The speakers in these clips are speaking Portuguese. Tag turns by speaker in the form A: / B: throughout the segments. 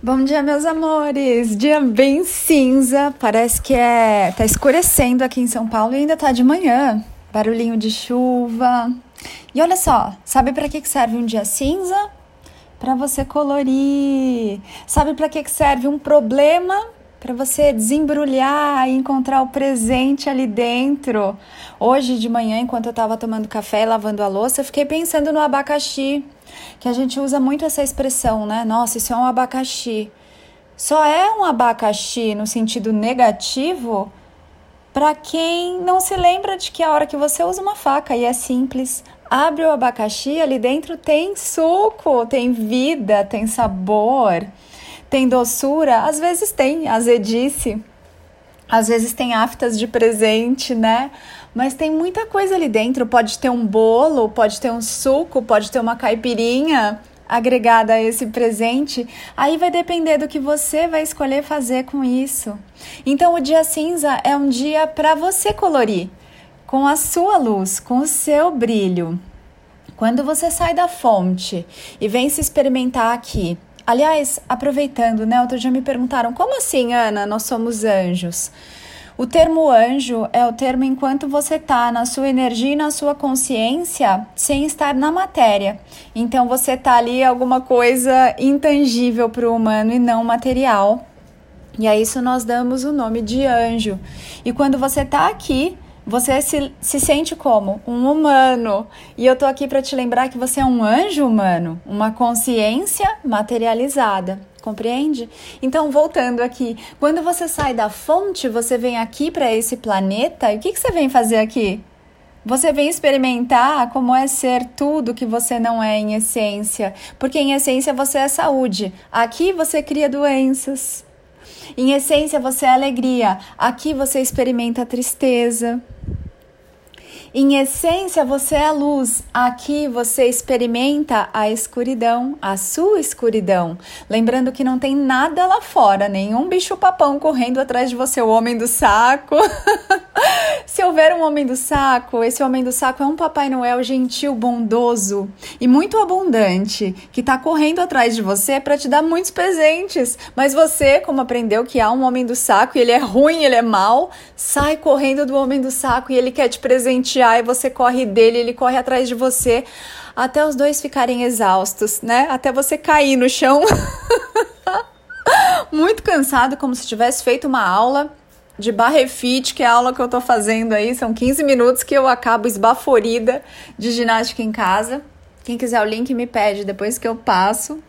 A: Bom dia, meus amores. Dia bem cinza. Parece que é tá escurecendo aqui em São Paulo e ainda tá de manhã. Barulhinho de chuva. E olha só, sabe para que serve um dia cinza? Para você colorir. Sabe para que serve um problema? Para você desembrulhar e encontrar o presente ali dentro. Hoje de manhã, enquanto eu estava tomando café e lavando a louça, eu fiquei pensando no abacaxi que a gente usa muito essa expressão, né? Nossa, isso é um abacaxi. Só é um abacaxi no sentido negativo para quem não se lembra de que a hora que você usa uma faca e é simples, abre o abacaxi, ali dentro tem suco, tem vida, tem sabor, tem doçura, às vezes tem azedice, às vezes tem aftas de presente, né? Mas tem muita coisa ali dentro. Pode ter um bolo, pode ter um suco, pode ter uma caipirinha agregada a esse presente. Aí vai depender do que você vai escolher fazer com isso. Então, o dia cinza é um dia para você colorir com a sua luz, com o seu brilho. Quando você sai da fonte e vem se experimentar aqui. Aliás, aproveitando, né? Outro dia me perguntaram: como assim, Ana, nós somos anjos? O termo anjo é o termo enquanto você está na sua energia e na sua consciência sem estar na matéria. Então você está ali alguma coisa intangível para o humano e não material. E a isso nós damos o nome de anjo. E quando você está aqui, você se, se sente como um humano. E eu tô aqui para te lembrar que você é um anjo humano, uma consciência materializada. Compreende? Então, voltando aqui, quando você sai da fonte, você vem aqui para esse planeta, e o que, que você vem fazer aqui? Você vem experimentar como é ser tudo que você não é em essência, porque em essência você é saúde. Aqui você cria doenças. Em essência você é alegria. Aqui você experimenta tristeza. Em essência, você é luz. Aqui você experimenta a escuridão, a sua escuridão. Lembrando que não tem nada lá fora, nenhum bicho-papão correndo atrás de você, o homem do saco. Se houver um homem do saco, esse homem do saco é um Papai Noel gentil, bondoso e muito abundante, que está correndo atrás de você para te dar muitos presentes. Mas você, como aprendeu que há um homem do saco e ele é ruim, ele é mau, sai correndo do homem do saco e ele quer te presentear e você corre dele, ele corre atrás de você, até os dois ficarem exaustos, né? Até você cair no chão. Muito cansado, como se tivesse feito uma aula de barrefite, que é a aula que eu tô fazendo aí, são 15 minutos que eu acabo esbaforida de ginástica em casa. Quem quiser o link me pede depois que eu passo.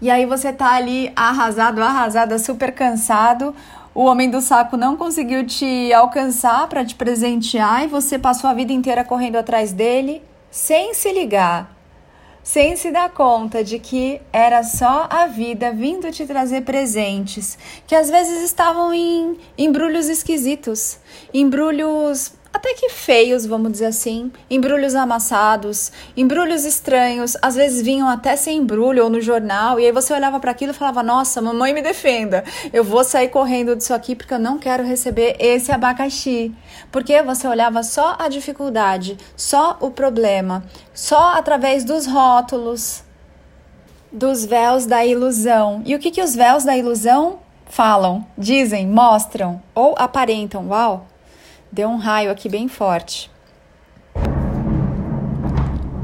A: E aí você tá ali arrasado, arrasada, super cansado, o homem do saco não conseguiu te alcançar para te presentear e você passou a vida inteira correndo atrás dele sem se ligar, sem se dar conta de que era só a vida vindo te trazer presentes, que às vezes estavam em embrulhos esquisitos, embrulhos até que feios, vamos dizer assim, embrulhos amassados, embrulhos estranhos, às vezes vinham até sem embrulho ou no jornal, e aí você olhava para aquilo e falava: "Nossa, mamãe me defenda. Eu vou sair correndo disso aqui porque eu não quero receber esse abacaxi". Porque você olhava só a dificuldade, só o problema, só através dos rótulos, dos véus da ilusão. E o que que os véus da ilusão falam, dizem, mostram ou aparentam? Uau! Deu um raio aqui bem forte.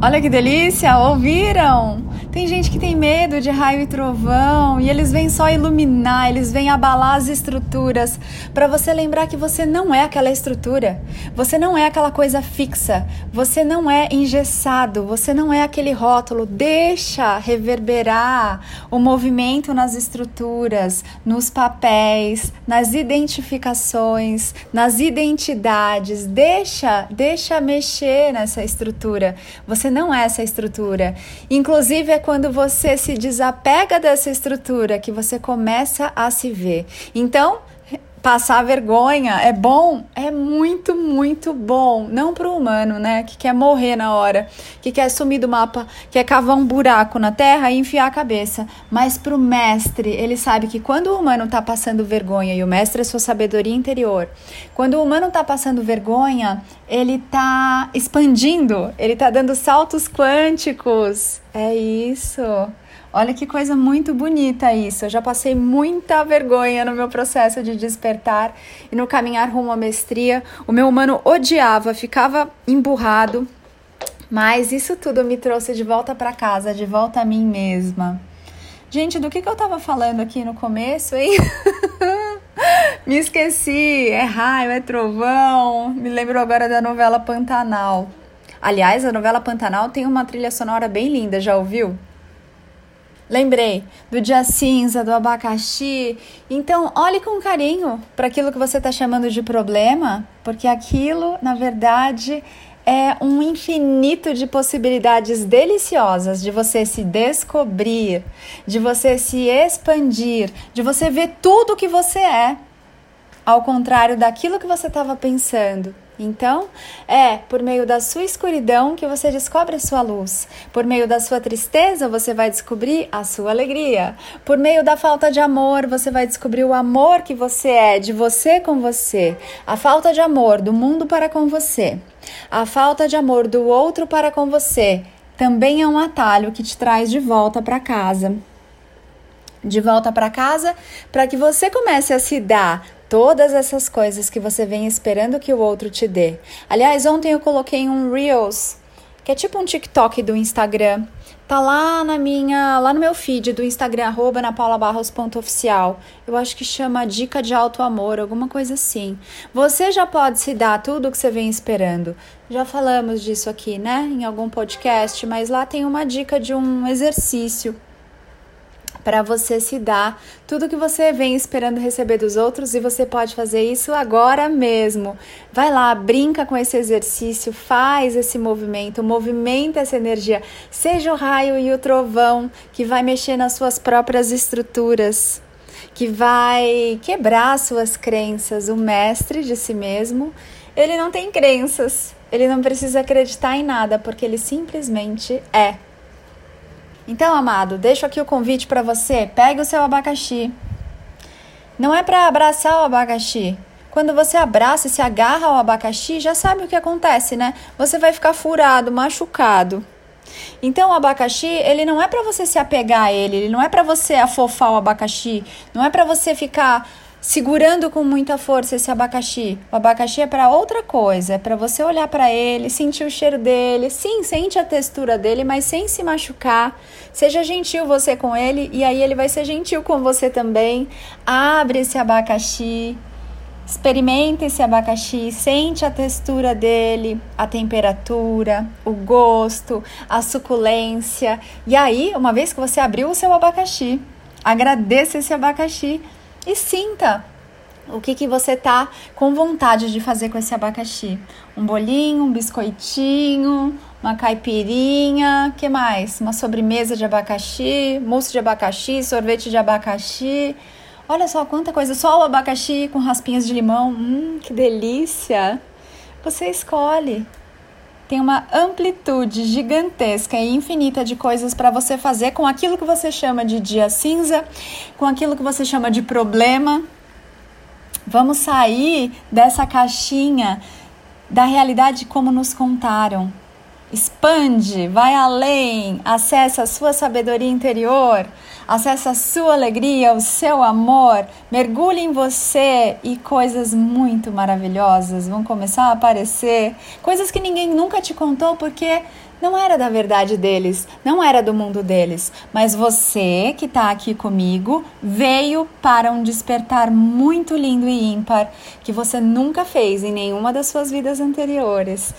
A: Olha que delícia! Ouviram? Tem gente que tem medo de raio e trovão e eles vêm só iluminar, eles vêm abalar as estruturas para você lembrar que você não é aquela estrutura, você não é aquela coisa fixa, você não é engessado, você não é aquele rótulo. Deixa reverberar o movimento nas estruturas, nos papéis, nas identificações, nas identidades. Deixa, deixa mexer nessa estrutura. Você não é essa estrutura. Inclusive é quando você se desapega dessa estrutura que você começa a se ver. Então, passar vergonha é bom? É muito, muito bom. Não para o humano, né? Que quer morrer na hora, que quer sumir do mapa, quer cavar um buraco na terra e enfiar a cabeça. Mas para o mestre, ele sabe que quando o humano está passando vergonha, e o mestre é sua sabedoria interior, quando o humano está passando vergonha, ele está expandindo, ele está dando saltos quânticos. É isso. Olha que coisa muito bonita isso. Eu já passei muita vergonha no meu processo de despertar e no caminhar rumo à mestria. O meu humano odiava, ficava emburrado, mas isso tudo me trouxe de volta para casa, de volta a mim mesma. Gente, do que, que eu tava falando aqui no começo, hein? me esqueci. É raio, é trovão. Me lembro agora da novela Pantanal. Aliás, a novela Pantanal tem uma trilha sonora bem linda, já ouviu? Lembrei do dia cinza, do abacaxi. Então, olhe com carinho para aquilo que você está chamando de problema, porque aquilo, na verdade, é um infinito de possibilidades deliciosas de você se descobrir, de você se expandir, de você ver tudo o que você é, ao contrário daquilo que você estava pensando. Então, é por meio da sua escuridão que você descobre a sua luz. Por meio da sua tristeza, você vai descobrir a sua alegria. Por meio da falta de amor, você vai descobrir o amor que você é, de você com você. A falta de amor do mundo para com você. A falta de amor do outro para com você também é um atalho que te traz de volta para casa de volta para casa para que você comece a se dar todas essas coisas que você vem esperando que o outro te dê. Aliás, ontem eu coloquei um Reels, que é tipo um TikTok do Instagram. Tá lá na minha, lá no meu feed do Instagram arroba napaulabarros.oficial. Eu acho que chama dica de alto amor, alguma coisa assim. Você já pode se dar tudo o que você vem esperando. Já falamos disso aqui, né, em algum podcast, mas lá tem uma dica de um exercício para você se dar tudo que você vem esperando receber dos outros e você pode fazer isso agora mesmo. Vai lá, brinca com esse exercício, faz esse movimento, movimenta essa energia. Seja o raio e o trovão que vai mexer nas suas próprias estruturas, que vai quebrar suas crenças. O mestre de si mesmo, ele não tem crenças. Ele não precisa acreditar em nada, porque ele simplesmente é. Então, amado, deixo aqui o convite para você. Pegue o seu abacaxi. Não é para abraçar o abacaxi. Quando você abraça e se agarra ao abacaxi, já sabe o que acontece, né? Você vai ficar furado, machucado. Então, o abacaxi, ele não é para você se apegar a ele, ele não é para você afofar o abacaxi, não é para você ficar segurando com muita força esse abacaxi. O abacaxi é para outra coisa, é para você olhar para ele, sentir o cheiro dele. Sim, sente a textura dele, mas sem se machucar. Seja gentil você com ele e aí ele vai ser gentil com você também. Abre esse abacaxi. Experimenta esse abacaxi, sente a textura dele, a temperatura, o gosto, a suculência. E aí, uma vez que você abriu o seu abacaxi, agradeça esse abacaxi e sinta o que, que você tá com vontade de fazer com esse abacaxi. Um bolinho, um biscoitinho, uma caipirinha, que mais? Uma sobremesa de abacaxi, mousse de abacaxi, sorvete de abacaxi. Olha só quanta coisa, só o abacaxi com raspinhas de limão. Hum, que delícia! Você escolhe tem uma amplitude gigantesca e infinita de coisas para você fazer com aquilo que você chama de dia cinza, com aquilo que você chama de problema. Vamos sair dessa caixinha da realidade como nos contaram. Expande, vai além, acessa a sua sabedoria interior, acessa a sua alegria, o seu amor, mergulhe em você e coisas muito maravilhosas vão começar a aparecer. Coisas que ninguém nunca te contou porque não era da verdade deles, não era do mundo deles, mas você que está aqui comigo veio para um despertar muito lindo e ímpar que você nunca fez em nenhuma das suas vidas anteriores.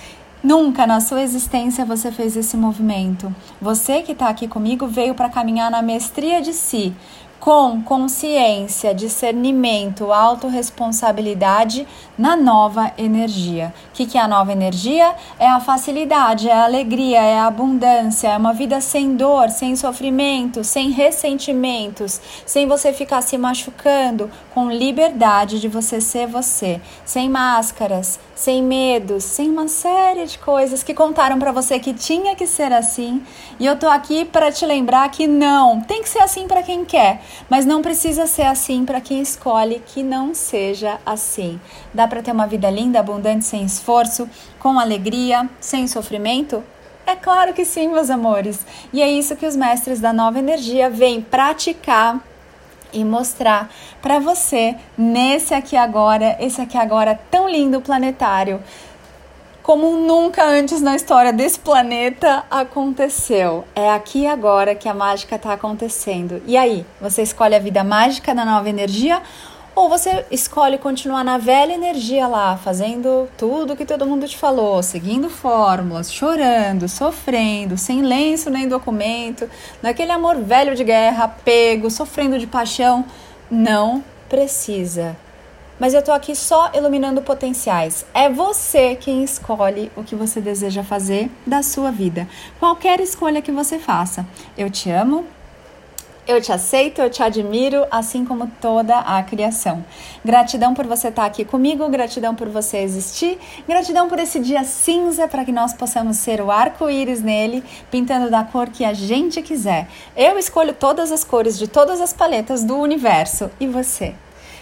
A: Nunca na sua existência você fez esse movimento. Você que está aqui comigo veio para caminhar na mestria de si, com consciência, discernimento, autorresponsabilidade na nova energia. O que, que é a nova energia? É a facilidade, é a alegria, é a abundância, é uma vida sem dor, sem sofrimento, sem ressentimentos, sem você ficar se machucando, com liberdade de você ser você, sem máscaras, sem medos, sem uma série de coisas que contaram para você que tinha que ser assim. E eu tô aqui para te lembrar que não, tem que ser assim para quem quer, mas não precisa ser assim para quem escolhe que não seja assim. Dá para ter uma vida linda, abundante, sem esforço, com alegria, sem sofrimento? É claro que sim, meus amores. E é isso que os mestres da nova energia vêm praticar e mostrar para você nesse aqui agora, esse aqui agora tão lindo planetário, como nunca antes na história desse planeta aconteceu. É aqui agora que a mágica está acontecendo. E aí, você escolhe a vida mágica da nova energia ou você escolhe continuar na velha energia lá, fazendo tudo que todo mundo te falou, seguindo fórmulas, chorando, sofrendo, sem lenço nem documento, naquele amor velho de guerra, apego, sofrendo de paixão. Não precisa. Mas eu tô aqui só iluminando potenciais. É você quem escolhe o que você deseja fazer da sua vida. Qualquer escolha que você faça. Eu te amo, eu te aceito, eu te admiro, assim como toda a criação. Gratidão por você estar aqui comigo, gratidão por você existir, gratidão por esse dia cinza para que nós possamos ser o arco-íris nele, pintando da cor que a gente quiser. Eu escolho todas as cores de todas as paletas do universo. E você?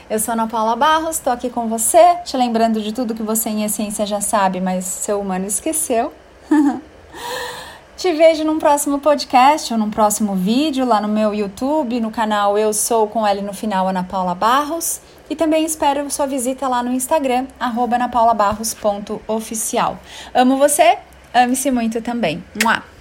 A: Eu sou Ana Paula Barros, estou aqui com você, te lembrando de tudo que você em essência já sabe, mas seu humano esqueceu. Te vejo num próximo podcast ou num próximo vídeo lá no meu YouTube, no canal Eu Sou com L no final, Ana Paula Barros. E também espero sua visita lá no Instagram, anapaulabarros.oficial. Amo você, ame-se muito também. Mua!